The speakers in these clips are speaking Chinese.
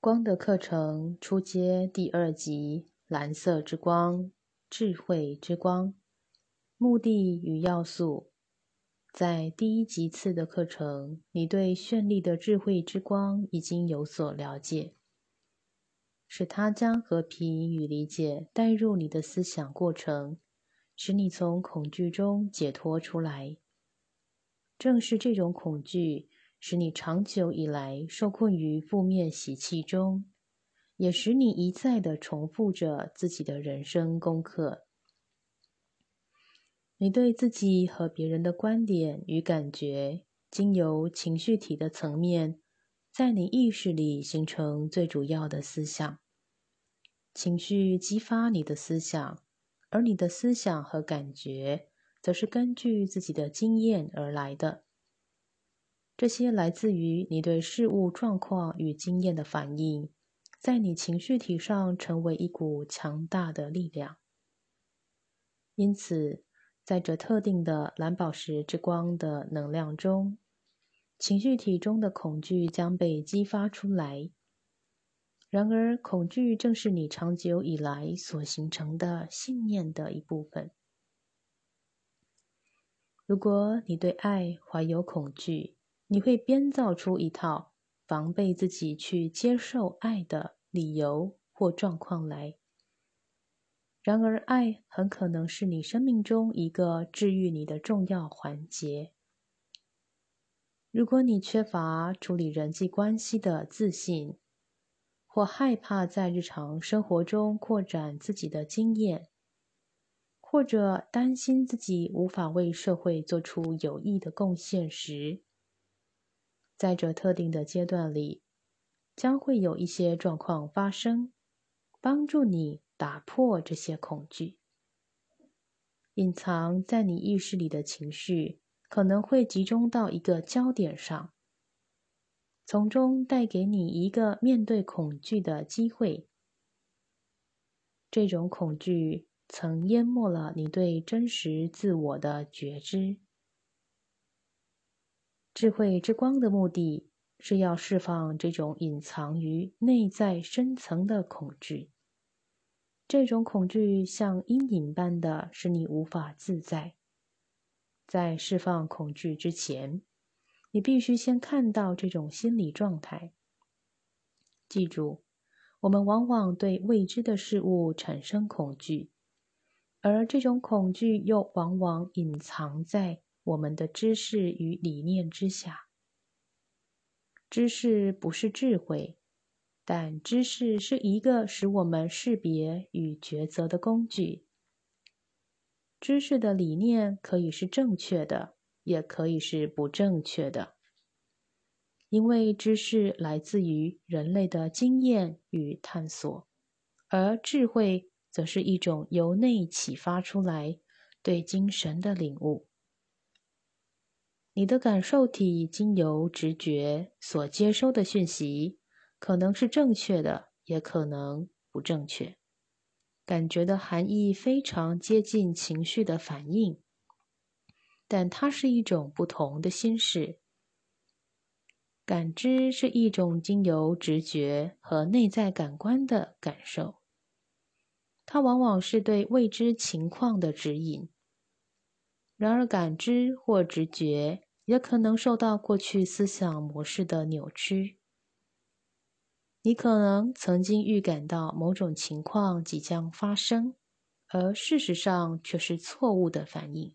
光的课程初阶第二集：蓝色之光，智慧之光。目的与要素，在第一集次的课程，你对绚丽的智慧之光已经有所了解，使它将和平与理解带入你的思想过程，使你从恐惧中解脱出来。正是这种恐惧。使你长久以来受困于负面习气中，也使你一再的重复着自己的人生功课。你对自己和别人的观点与感觉，经由情绪体的层面，在你意识里形成最主要的思想。情绪激发你的思想，而你的思想和感觉，则是根据自己的经验而来的。这些来自于你对事物状况与经验的反应，在你情绪体上成为一股强大的力量。因此，在这特定的蓝宝石之光的能量中，情绪体中的恐惧将被激发出来。然而，恐惧正是你长久以来所形成的信念的一部分。如果你对爱怀有恐惧，你会编造出一套防备自己去接受爱的理由或状况来。然而，爱很可能是你生命中一个治愈你的重要环节。如果你缺乏处理人际关系的自信，或害怕在日常生活中扩展自己的经验，或者担心自己无法为社会做出有益的贡献时，在这特定的阶段里，将会有一些状况发生，帮助你打破这些恐惧。隐藏在你意识里的情绪可能会集中到一个焦点上，从中带给你一个面对恐惧的机会。这种恐惧曾淹没了你对真实自我的觉知。智慧之光的目的是要释放这种隐藏于内在深层的恐惧。这种恐惧像阴影般的使你无法自在。在释放恐惧之前，你必须先看到这种心理状态。记住，我们往往对未知的事物产生恐惧，而这种恐惧又往往隐藏在。我们的知识与理念之下，知识不是智慧，但知识是一个使我们识别与抉择的工具。知识的理念可以是正确的，也可以是不正确的，因为知识来自于人类的经验与探索，而智慧则是一种由内启发出来对精神的领悟。你的感受体经由直觉所接收的讯息，可能是正确的，也可能不正确。感觉的含义非常接近情绪的反应，但它是一种不同的心事。感知是一种经由直觉和内在感官的感受，它往往是对未知情况的指引。然而，感知或直觉。也可能受到过去思想模式的扭曲。你可能曾经预感到某种情况即将发生，而事实上却是错误的反应。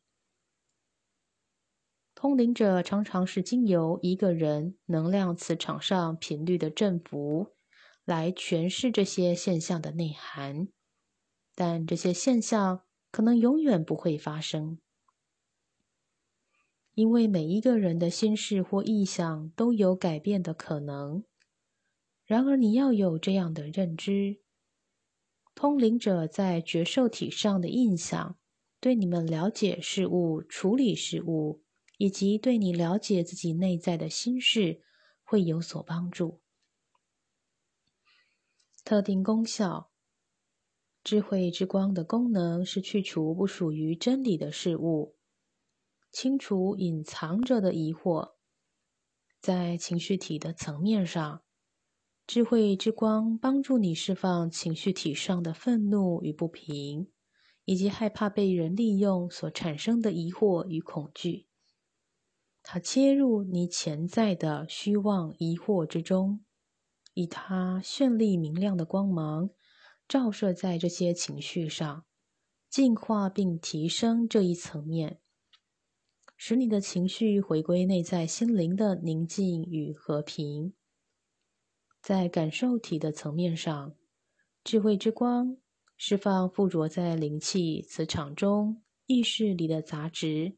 通灵者常常是经由一个人能量磁场上频率的振幅来诠释这些现象的内涵，但这些现象可能永远不会发生。因为每一个人的心事或意向都有改变的可能，然而你要有这样的认知：通灵者在觉受体上的印象，对你们了解事物、处理事物，以及对你了解自己内在的心事，会有所帮助。特定功效：智慧之光的功能是去除不属于真理的事物。清除隐藏着的疑惑，在情绪体的层面上，智慧之光帮助你释放情绪体上的愤怒与不平，以及害怕被人利用所产生的疑惑与恐惧。它切入你潜在的虚妄疑惑之中，以它绚丽明亮的光芒照射在这些情绪上，净化并提升这一层面，使你的情绪回归内在心灵的宁静与和平。在感受体的层面上，智慧之光释放附着在灵气磁场中意识里的杂质。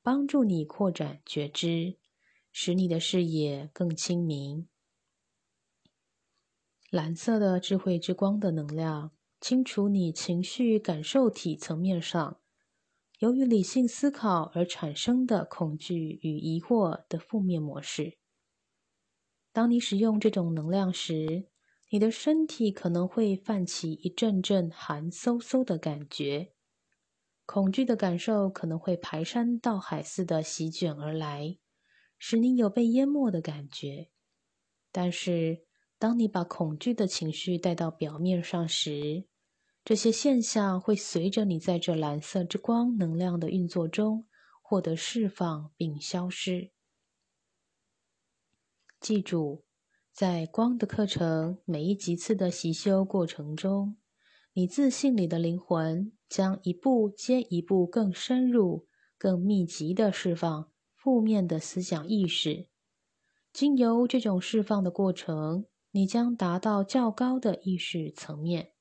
帮助你扩展觉知，使你的视野更清明。蓝色的智慧之光的能量，清除你情绪感受体层面上由于理性思考而产生的恐惧与疑惑的负面模式。当你使用这种能量时，你的身体可能会泛起一阵阵寒飕飕的感觉。恐惧的感受可能会排山倒海似的席卷而来，使你有被淹没的感觉。但是，当你把恐惧的情绪带到表面上时，这些现象会随着你在这蓝色之光能量的运作中获得释放并消失。记住，在光的课程每一级次的习修过程中。你自信里的灵魂将一步接一步更深入、更密集的释放负面的思想意识。经由这种释放的过程，你将达到较高的意识层面。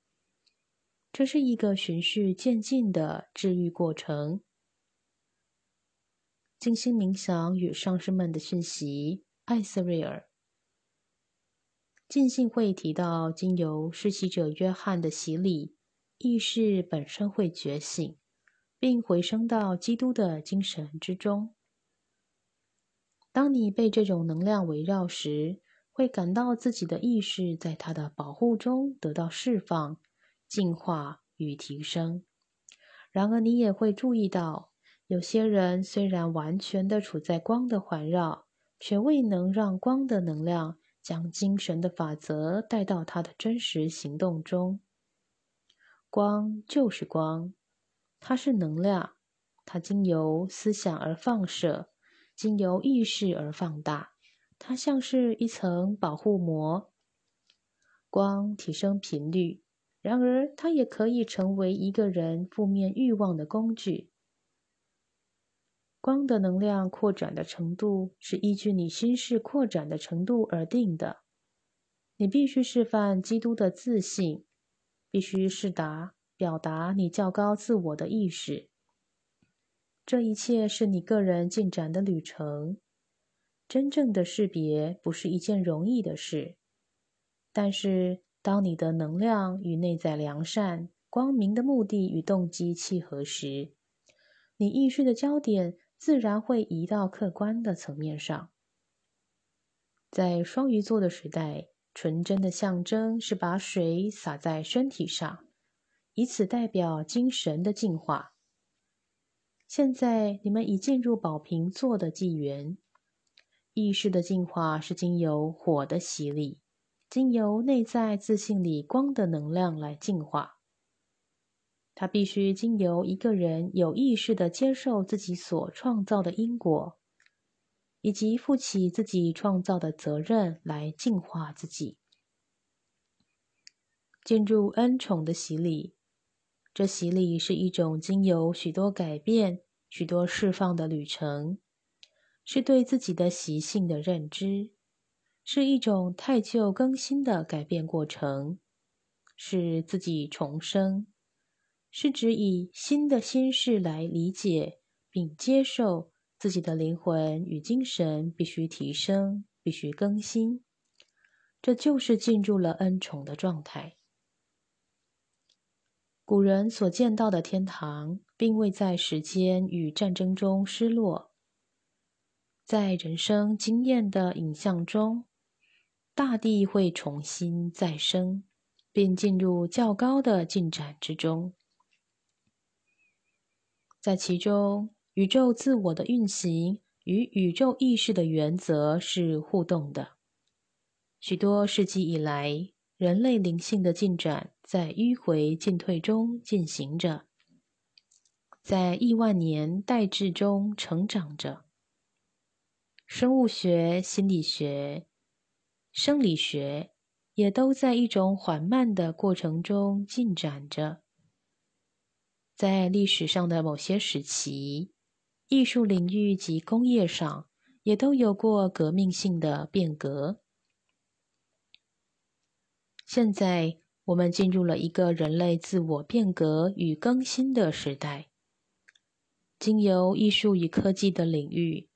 这是一个循序渐进的治愈过程。静心冥想与上师们的讯息，艾斯瑞尔。浸信会提到，经由施洗者约翰的洗礼，意识本身会觉醒，并回升到基督的精神之中。当你被这种能量围绕时，会感到自己的意识在它的保护中得到释放、进化与提升。然而，你也会注意到，有些人虽然完全的处在光的环绕，却未能让光的能量。将精神的法则带到他的真实行动中。光就是光，它是能量，它经由思想而放射，经由意识而放大。它像是一层保护膜。光提升频率，然而它也可以成为一个人负面欲望的工具。光的能量扩展的程度是依据你心事扩展的程度而定的。你必须示范基督的自信，必须示达表达你较高自我的意识。这一切是你个人进展的旅程。真正的识别不是一件容易的事，但是当你的能量与内在良善、光明的目的与动机契合时，你意识的焦点。自然会移到客观的层面上。在双鱼座的时代，纯真的象征是把水洒在身体上，以此代表精神的净化。现在你们已进入宝瓶座的纪元，意识的净化是经由火的洗礼，经由内在自信里光的能量来净化。他必须经由一个人有意识的接受自己所创造的因果，以及负起自己创造的责任来净化自己，进入恩宠的洗礼。这洗礼是一种经由许多改变、许多释放的旅程，是对自己的习性的认知，是一种太旧更新的改变过程，是自己重生。是指以新的心事来理解并接受自己的灵魂与精神必须提升，必须更新。这就是进入了恩宠的状态。古人所见到的天堂，并未在时间与战争中失落，在人生经验的影像中，大地会重新再生，并进入较高的进展之中。在其中，宇宙自我的运行与宇宙意识的原则是互动的。许多世纪以来，人类灵性的进展在迂回进退中进行着，在亿万年代志中成长着。生物学、心理学、生理学也都在一种缓慢的过程中进展着。在历史上的某些时期，艺术领域及工业上也都有过革命性的变革。现在，我们进入了一个人类自我变革与更新的时代。经由艺术与科技的领域，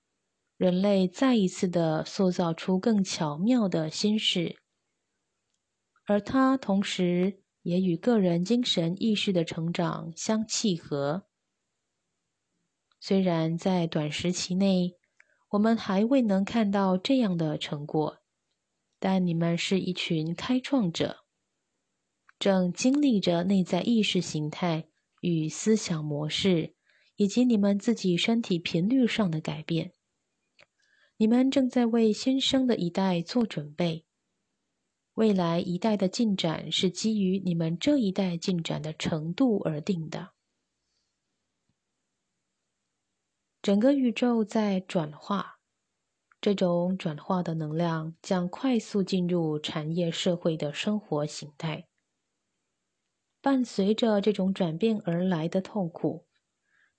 人类再一次的塑造出更巧妙的心事，而它同时也与个人精神意识的成长相契合。虽然在短时期内，我们还未能看到这样的成果。但你们是一群开创者，正经历着内在意识形态与思想模式，以及你们自己身体频率上的改变。你们正在为新生的一代做准备。未来一代的进展是基于你们这一代进展的程度而定的。整个宇宙在转化。这种转化的能量将快速进入产业社会的生活形态。伴随着这种转变而来的痛苦，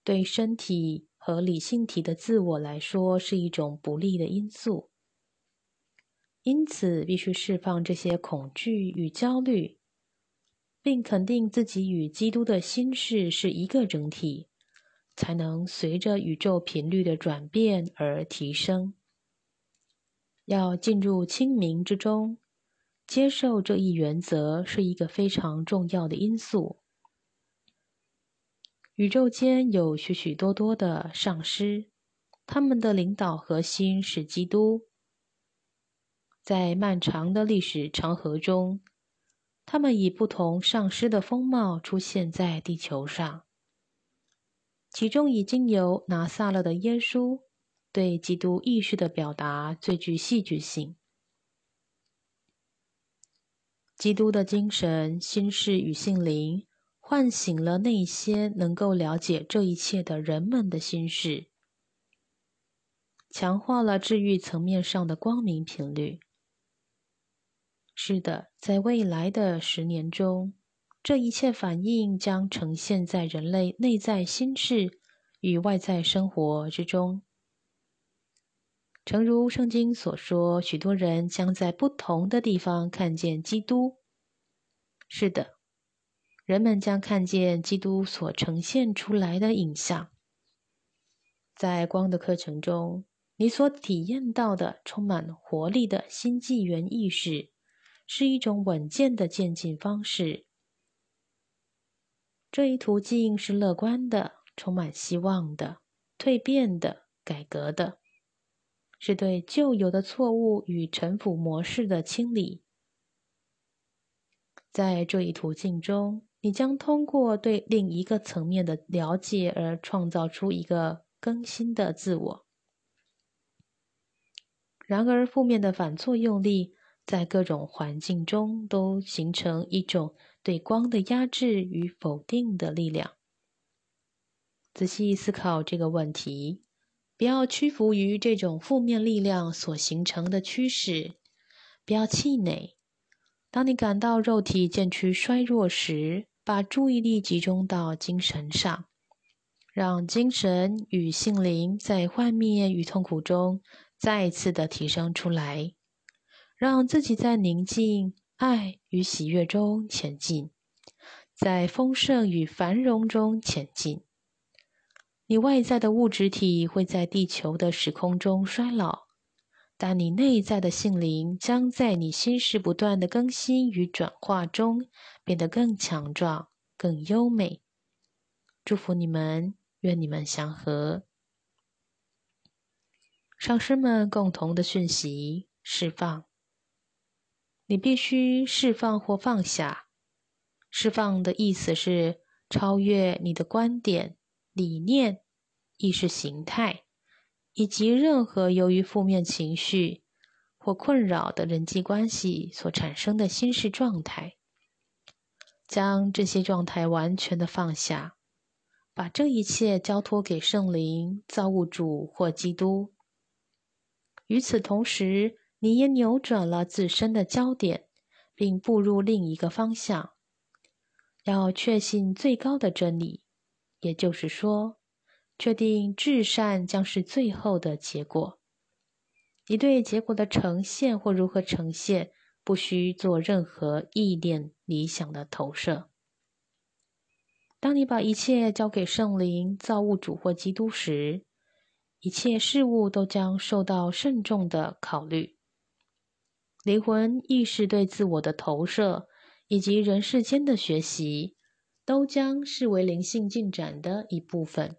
对身体和理性体的自我来说是一种不利的因素。因此，必须释放这些恐惧与焦虑，并肯定自己与基督的心事是一个整体，才能随着宇宙频率的转变而提升。要进入清明之中，接受这一原则是一个非常重要的因素。宇宙间有许许多多的上师，他们的领导核心是基督。在漫长的历史长河中，他们以不同上师的风貌出现在地球上。其中已经有拿撒勒的耶稣。对基督意识的表达最具戏剧性。基督的精神、心事与性灵，唤醒了那些能够了解这一切的人们的心事，强化了治愈层面上的光明频率。是的，在未来的十年中，这一切反应将呈现在人类内在心事与外在生活之中。诚如圣经所说，许多人将在不同的地方看见基督。是的，人们将看见基督所呈现出来的影像。在光的课程中，你所体验到的充满活力的新纪元意识，是一种稳健的渐进方式。这一途径是乐观的、充满希望的、蜕变的、改革的。是对旧有的错误与臣服模式的清理。在这一途径中，你将通过对另一个层面的了解而创造出一个更新的自我。然而，负面的反作用力在各种环境中都形成一种对光的压制与否定的力量。仔细思考这个问题。不要屈服于这种负面力量所形成的趋势，不要气馁。当你感到肉体渐趋衰弱时，把注意力集中到精神上，让精神与心灵在幻灭与痛苦中再一次的提升出来，让自己在宁静、爱与喜悦中前进，在丰盛与繁荣中前进。你外在的物质体会在地球的时空中衰老，但你内在的性灵将在你心事不断的更新与转化中变得更强壮、更优美。祝福你们，愿你们祥和。上师们共同的讯息：释放。你必须释放或放下。释放的意思是超越你的观点。理念、意识形态，以及任何由于负面情绪或困扰的人际关系所产生的心事状态，将这些状态完全的放下，把这一切交托给圣灵、造物主或基督。与此同时，你也扭转了自身的焦点，并步入另一个方向，要确信最高的真理，也就是说，确定至善将是最后的结果。你对结果的呈现或如何呈现，不需做任何意念理想的投射。当你把一切交给圣灵、造物主或基督时，一切事物都将受到慎重的考虑。灵魂意识对自我的投射，以及人世间的学习，都将视为灵性进展的一部分。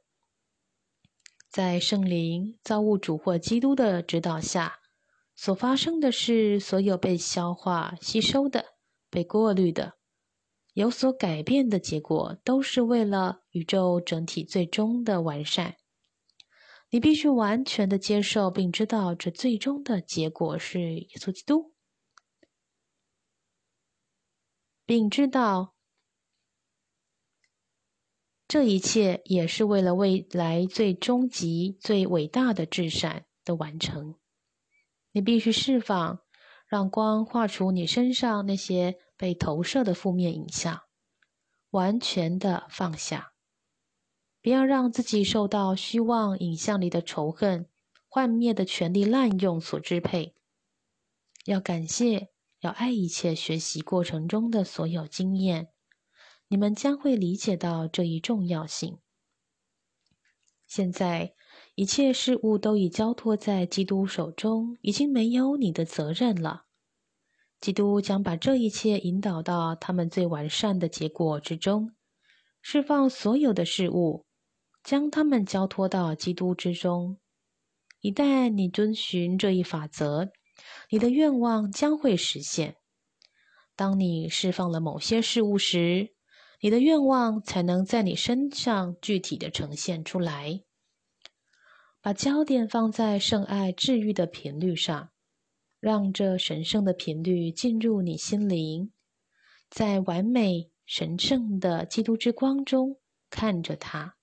在圣灵、造物主或基督的指导下，所发生的是所有被消化、吸收的、被过滤的、有所改变的结果，都是为了宇宙整体最终的完善。你必须完全的接受，并知道这最终的结果是耶稣基督，并知道。这一切也是为了未来最终极、最伟大的至善的完成。你必须释放，让光画出你身上那些被投射的负面影像，完全的放下，不要让自己受到虚妄影像里的仇恨、幻灭的权力滥用所支配。要感谢，要爱一切学习过程中的所有经验。你们将会理解到这一重要性。现在，一切事物都已交托在基督手中，已经没有你的责任了。基督将把这一切引导到他们最完善的结果之中，释放所有的事物，将他们交托到基督之中。一旦你遵循这一法则，你的愿望将会实现。当你释放了某些事物时，你的愿望才能在你身上具体的呈现出来。把焦点放在圣爱治愈的频率上，让这神圣的频率进入你心灵，在完美神圣的基督之光中看着它。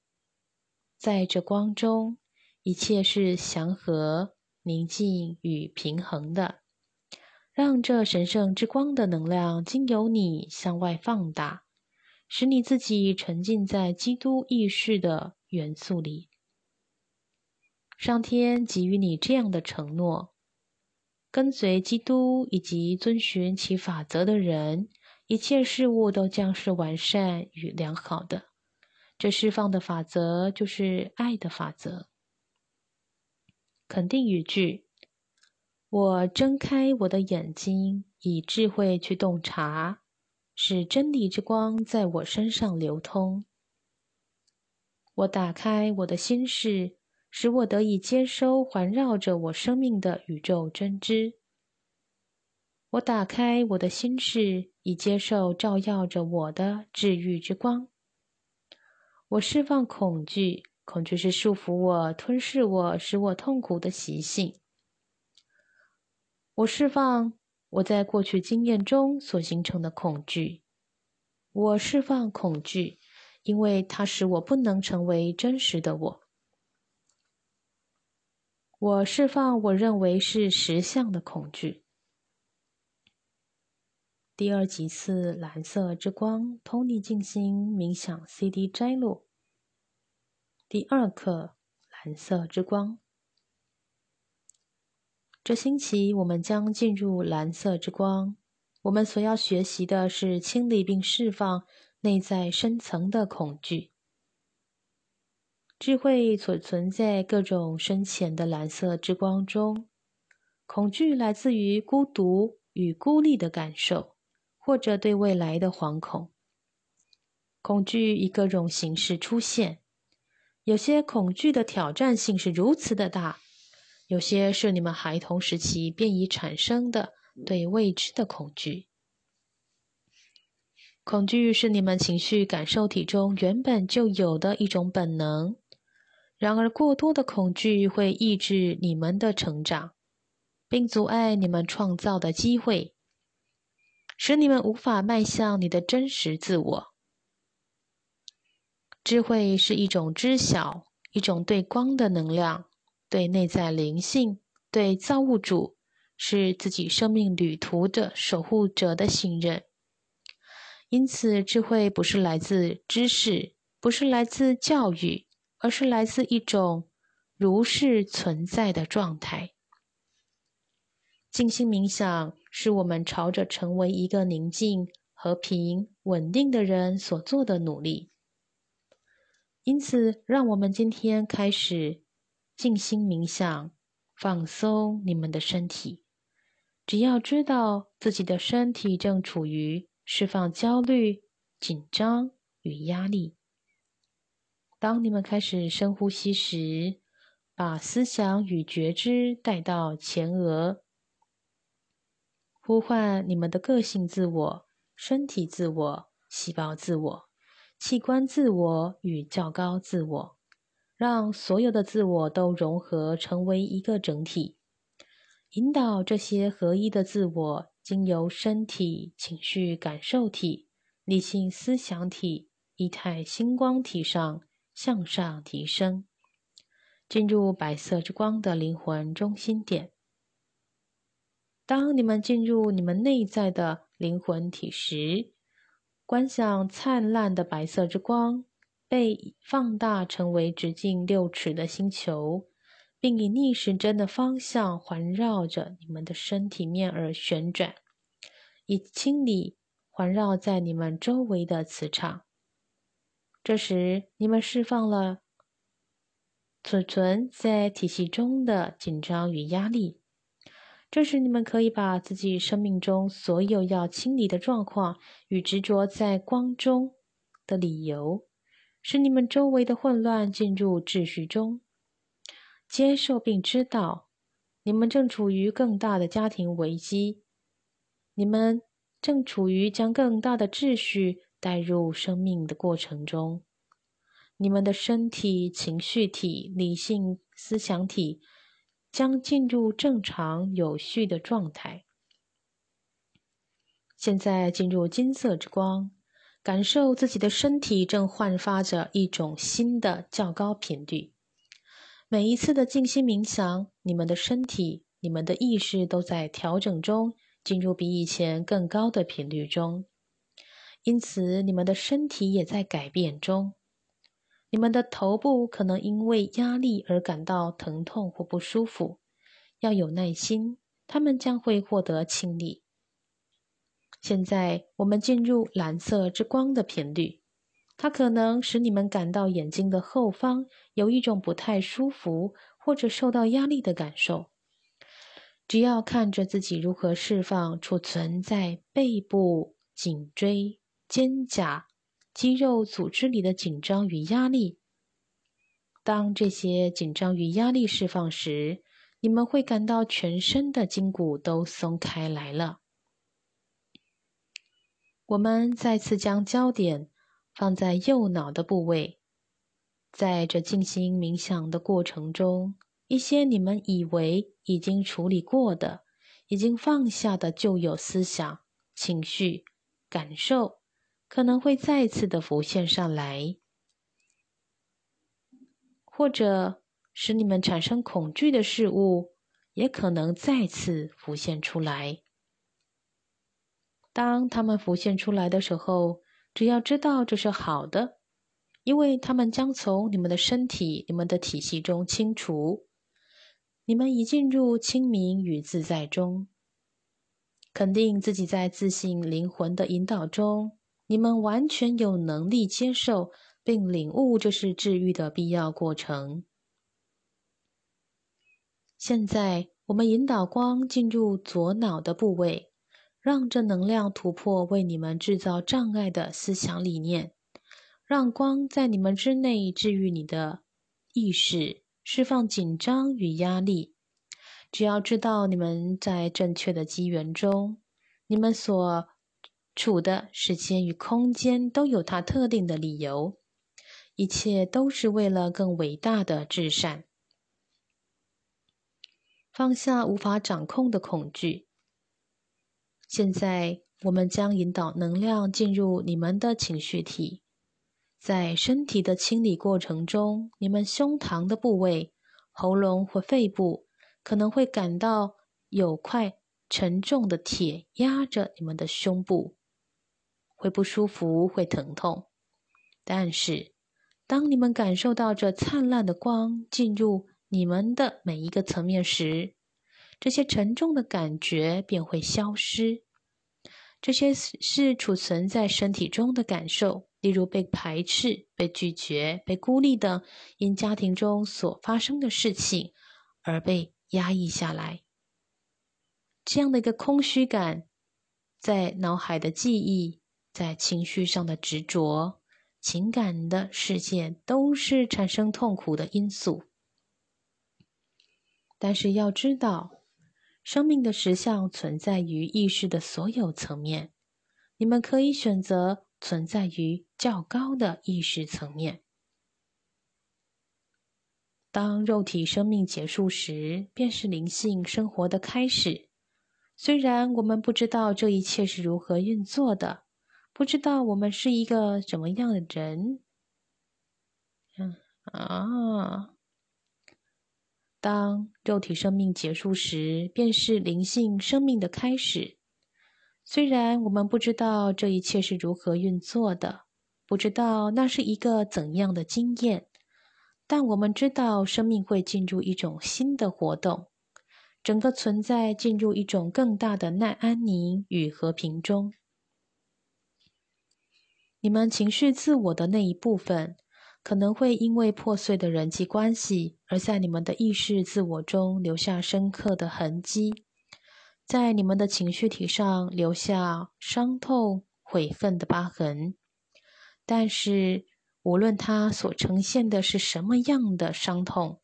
在这光中，一切是祥和、宁静与平衡的。让这神圣之光的能量经由你向外放大。使你自己沉浸在基督意识的元素里。上天给予你这样的承诺：跟随基督以及遵循其法则的人，一切事物都将是完善与良好的。这释放的法则就是爱的法则。肯定语句：我睁开我的眼睛，以智慧去洞察。使真理之光在我身上流通。我打开我的心事，使我得以接收环绕着我生命的宇宙真知。我打开我的心事，以接受照耀着我的治愈之光。我释放恐惧，恐惧是束缚我、吞噬我、使我痛苦的习性。我释放。我在过去经验中所形成的恐惧，我释放恐惧，因为它使我不能成为真实的我。我释放我认为是实相的恐惧。第二集次蓝色之光，Tony 静心冥想 CD 摘录。第二课蓝色之光。这星期我们将进入蓝色之光。我们所要学习的是清理并释放内在深层的恐惧。智慧所存在各种深浅的蓝色之光中。恐惧来自于孤独与孤立的感受，或者对未来的惶恐。恐惧以各种形式出现。有些恐惧的挑战性是如此的大。有些是你们孩童时期便已产生的对未知的恐惧。恐惧是你们情绪感受体中原本就有的一种本能，然而过多的恐惧会抑制你们的成长。并阻碍你们创造的机会，使你们无法迈向你的真实自我。智慧是一种知晓，一种对光的能量，对内在灵性，对造物主，是自己生命旅途的守护者的信任。因此，智慧不是来自知识，不是来自教育，而是来自一种如是存在的状态。静心冥想是我们朝着成为一个宁静、和平、稳定的人所做的努力。因此，让我们今天开始静心冥想，放松你们的身体。只要知道自己的身体正处于。释放焦虑、紧张与压力。当你们开始深呼吸时，把思想与觉知带到前额，呼唤你们的个性自我、身体自我、细胞自我、器官自我与较高自我，让所有的自我都融合成为一个整体，引导这些合一的自我。经由身体、情绪、感受体、理性思想体、仪态星光体上向上提升，进入白色之光的灵魂中心点。当你们进入你们内在的灵魂体时，观想灿烂的白色之光被放大成为直径六尺的星球。并以逆时针的方向环绕着你们的身体面而旋转，以清理环绕在你们周围的磁场。这时，你们释放了储存在体系中的紧张与压力。这时，你们可以把自己生命中所有要清理的状况与执着在光中的理由，使你们周围的混乱进入秩序中。接受并知道，你们正处于更大的家庭危机，你们正处于将更大的秩序带入生命的过程中。你们的身体、情绪体、理性思想体将进入正常有序的状态。现在进入金色之光，感受自己的身体正焕发着一种新的较高频率。每一次的静心冥想，你们的身体、你们的意识都在调整中，进入比以前更高的频率中。因此，你们的身体也在改变中。你们的头部可能因为压力而感到疼痛或不舒服，要有耐心，他们将会获得清理。现在，我们进入蓝色之光的频率。它可能使你们感到眼睛的后方有一种不太舒服或者受到压力的感受。只要看着自己如何释放储存在背部、颈椎、肩胛、肌肉组织里的紧张与压力。当这些紧张与压力释放时，你们会感到全身的筋骨都松开来了。我们再次将焦点。放在右脑的部位，在这静心冥想的过程中，一些你们以为已经处理过的、已经放下的旧有思想、情绪、感受，可能会再次的浮现上来，或者使你们产生恐惧的事物，也可能再次浮现出来。当它们浮现出来的时候，只要知道这是好的，因为他们将从你们的身体、你们的体系中清除。你们已进入清明与自在中，肯定自己在自信灵魂的引导中，你们完全有能力接受并领悟这是治愈的必要过程。现在，我们引导光进入左脑的部位。让这能量突破为你们制造障碍的思想理念，让光在你们之内治愈你的意识，释放紧张与压力。只要知道你们在正确的机缘中，你们所处的时间与空间都有它特定的理由，一切都是为了更伟大的至善。放下无法掌控的恐惧。现在，我们将引导能量进入你们的情绪体。在身体的清理过程中，你们胸膛的部位、喉咙或肺部可能会感到有块沉重的铁压着你们的胸部，会不舒服，会疼痛。但是，当你们感受到这灿烂的光进入你们的每一个层面时，这些沉重的感觉便会消失。这些是储存在身体中的感受。例如被排斥、被拒绝、被孤立等，因家庭中所发生的事情而被压抑下来，这样的一个空虚感，在脑海的记忆、在情绪上的执着、情感的事件，都是产生痛苦的因素。但是要知道，生命的实相存在于意识的所有层面，你们可以选择。存在于较高的意识层面。当肉体生命结束时，便是灵性生活的开始。虽然我们不知道这一切是如何运作的，不知道我们是一个怎么样的人。嗯啊，当肉体生命结束时，便是灵性生命的开始。虽然我们不知道这一切是如何运作的，不知道那是一个怎样的经验，但我们知道生命会进入一种新的活动，整个存在进入一种更大的耐安宁与和平中。你们情绪自我的那一部分，可能会因为破碎的人际关系，而在你们的意识自我中留下深刻的痕迹。在你们的情绪体上留下伤痛、悔恨的疤痕，但是无论它所呈现的是什么样的伤痛，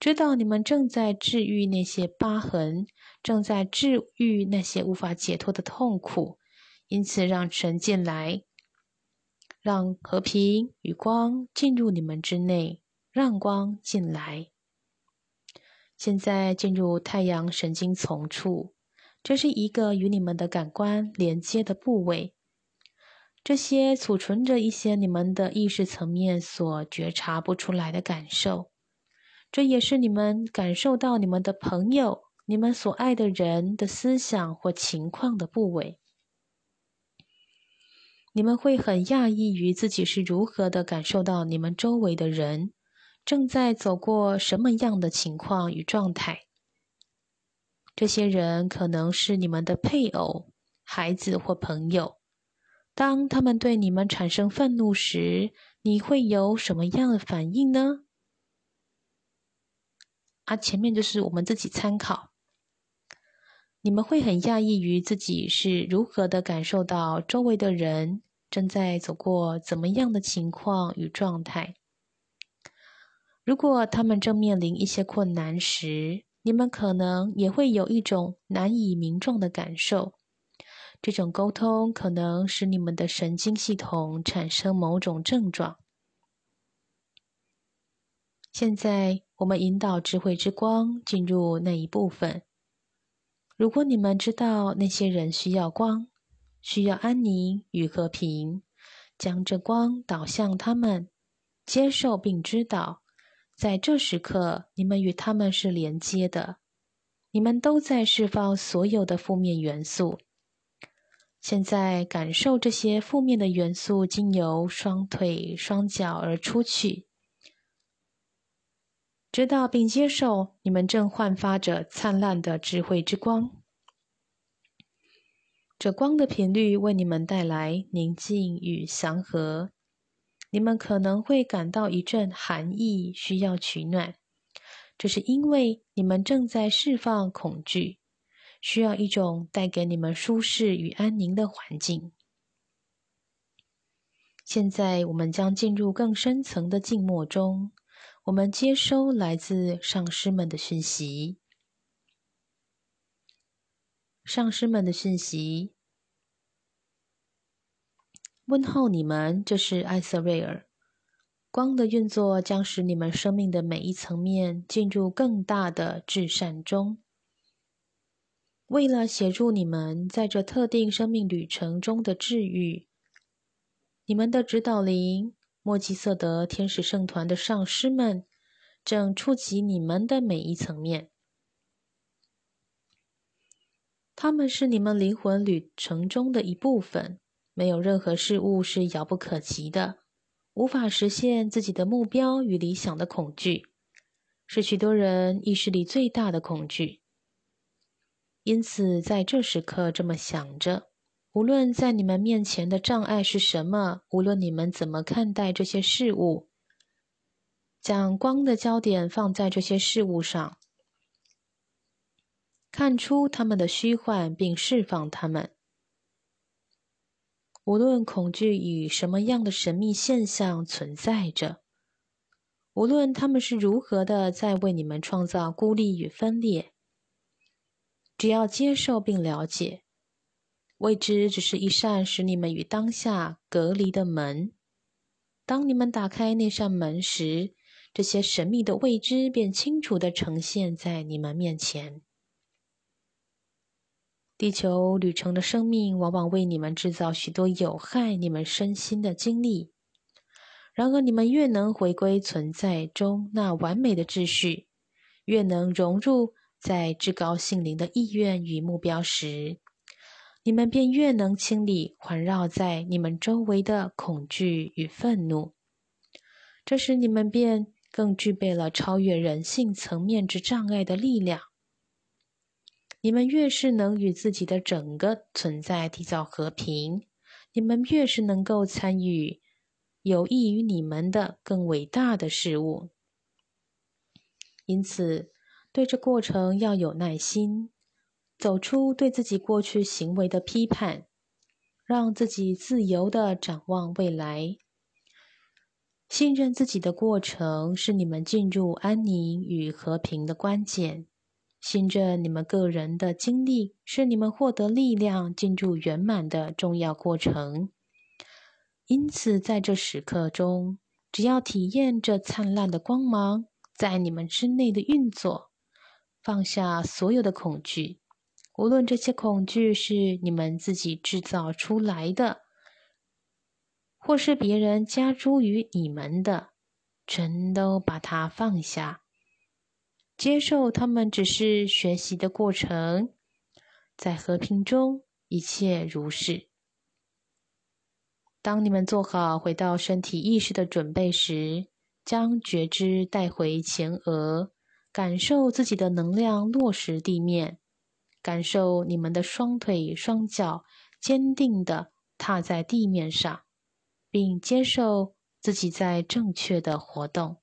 知道你们正在治愈那些疤痕，正在治愈那些无法解脱的痛苦，因此让神进来，让和平与光进入你们之内，让光进来。现在进入太阳神经丛处。这是一个与你们的感官连接的部位，这些储存着一些你们的意识层面所觉察不出来的感受，这也是你们感受到你们的朋友、你们所爱的人的思想或情况的部位。你们会很讶异于自己是如何的感受到你们周围的人正在走过什么样的情况与状态。这些人可能是你们的配偶、孩子或朋友。当他们对你们产生愤怒时，你会有什么样的反应呢？啊，前面就是我们自己参考。你们会很讶异于自己是如何的感受到周围的人正在走过怎么样的情况与状态。如果他们正面临一些困难时，你们可能也会有一种难以名状的感受，这种沟通可能使你们的神经系统产生某种症状。现在，我们引导智慧之光进入那一部分。如果你们知道那些人需要光，需要安宁与和平，将这光导向他们，接受并知道。在这时刻，你们与他们是连接的，你们都在释放所有的负面元素。现在感受这些负面的元素经由双腿、双脚而出去，知道并接受你们正焕发着灿烂的智慧之光。这光的频率为你们带来宁静与祥和。你们可能会感到一阵寒意，需要取暖，这是因为你们正在释放恐惧，需要一种带给你们舒适与安宁的环境。现在，我们将进入更深层的静默中，我们接收来自上师们的讯息。上师们的讯息。问候你们，这是艾瑟瑞尔。光的运作将使你们生命的每一层面进入更大的至善中。为了协助你们在这特定生命旅程中的治愈，你们的指导灵莫基瑟德天使圣团的上师们正触及你们的每一层面。他们是你们灵魂旅程中的一部分，没有任何事物是遥不可及的。无法实现自己的目标与理想的恐惧，是许多人意识里最大的恐惧。因此，在这时刻这么想着：无论在你们面前的障碍是什么，无论你们怎么看待这些事物，将光的焦点放在这些事物上。看出他们的虚幻，并释放他们。无论恐惧与什么样的神秘现象存在着，无论他们是如何的在为你们创造孤立与分裂，只要接受并了解，未知只是一扇使你们与当下隔离的门。当你们打开那扇门时，这些神秘的未知便清楚的呈现在你们面前。地球旅程的生命往往为你们制造许多有害你们身心的经历。然而，你们越能回归存在中那完美的秩序，越能融入在至高性灵的意愿与目标时，你们便越能清理环绕在你们周围的恐惧与愤怒。这时，你们便更具备了超越人性层面之障碍的力量。你们越是能与自己的整个存在缔造和平，你们越是能够参与有益于你们的更伟大的事物。因此，对这过程要有耐心，走出对自己过去行为的批判，让自己自由的展望未来。信任自己的过程是你们进入安宁与和平的关键。信着你们个人的经历，是你们获得力量、进入圆满的重要过程。因此，在这时刻中，只要体验这灿烂的光芒在你们之内的运作，放下所有的恐惧，无论这些恐惧是你们自己制造出来的，或是别人加诸于你们的，全都把它放下。接受他们只是学习的过程，在和平中一切如是。当你们做好回到身体意识的准备时，将觉知带回前额，感受自己的能量落实地面，感受你们的双腿双脚坚定的踏在地面上，并接受自己在正确的活动。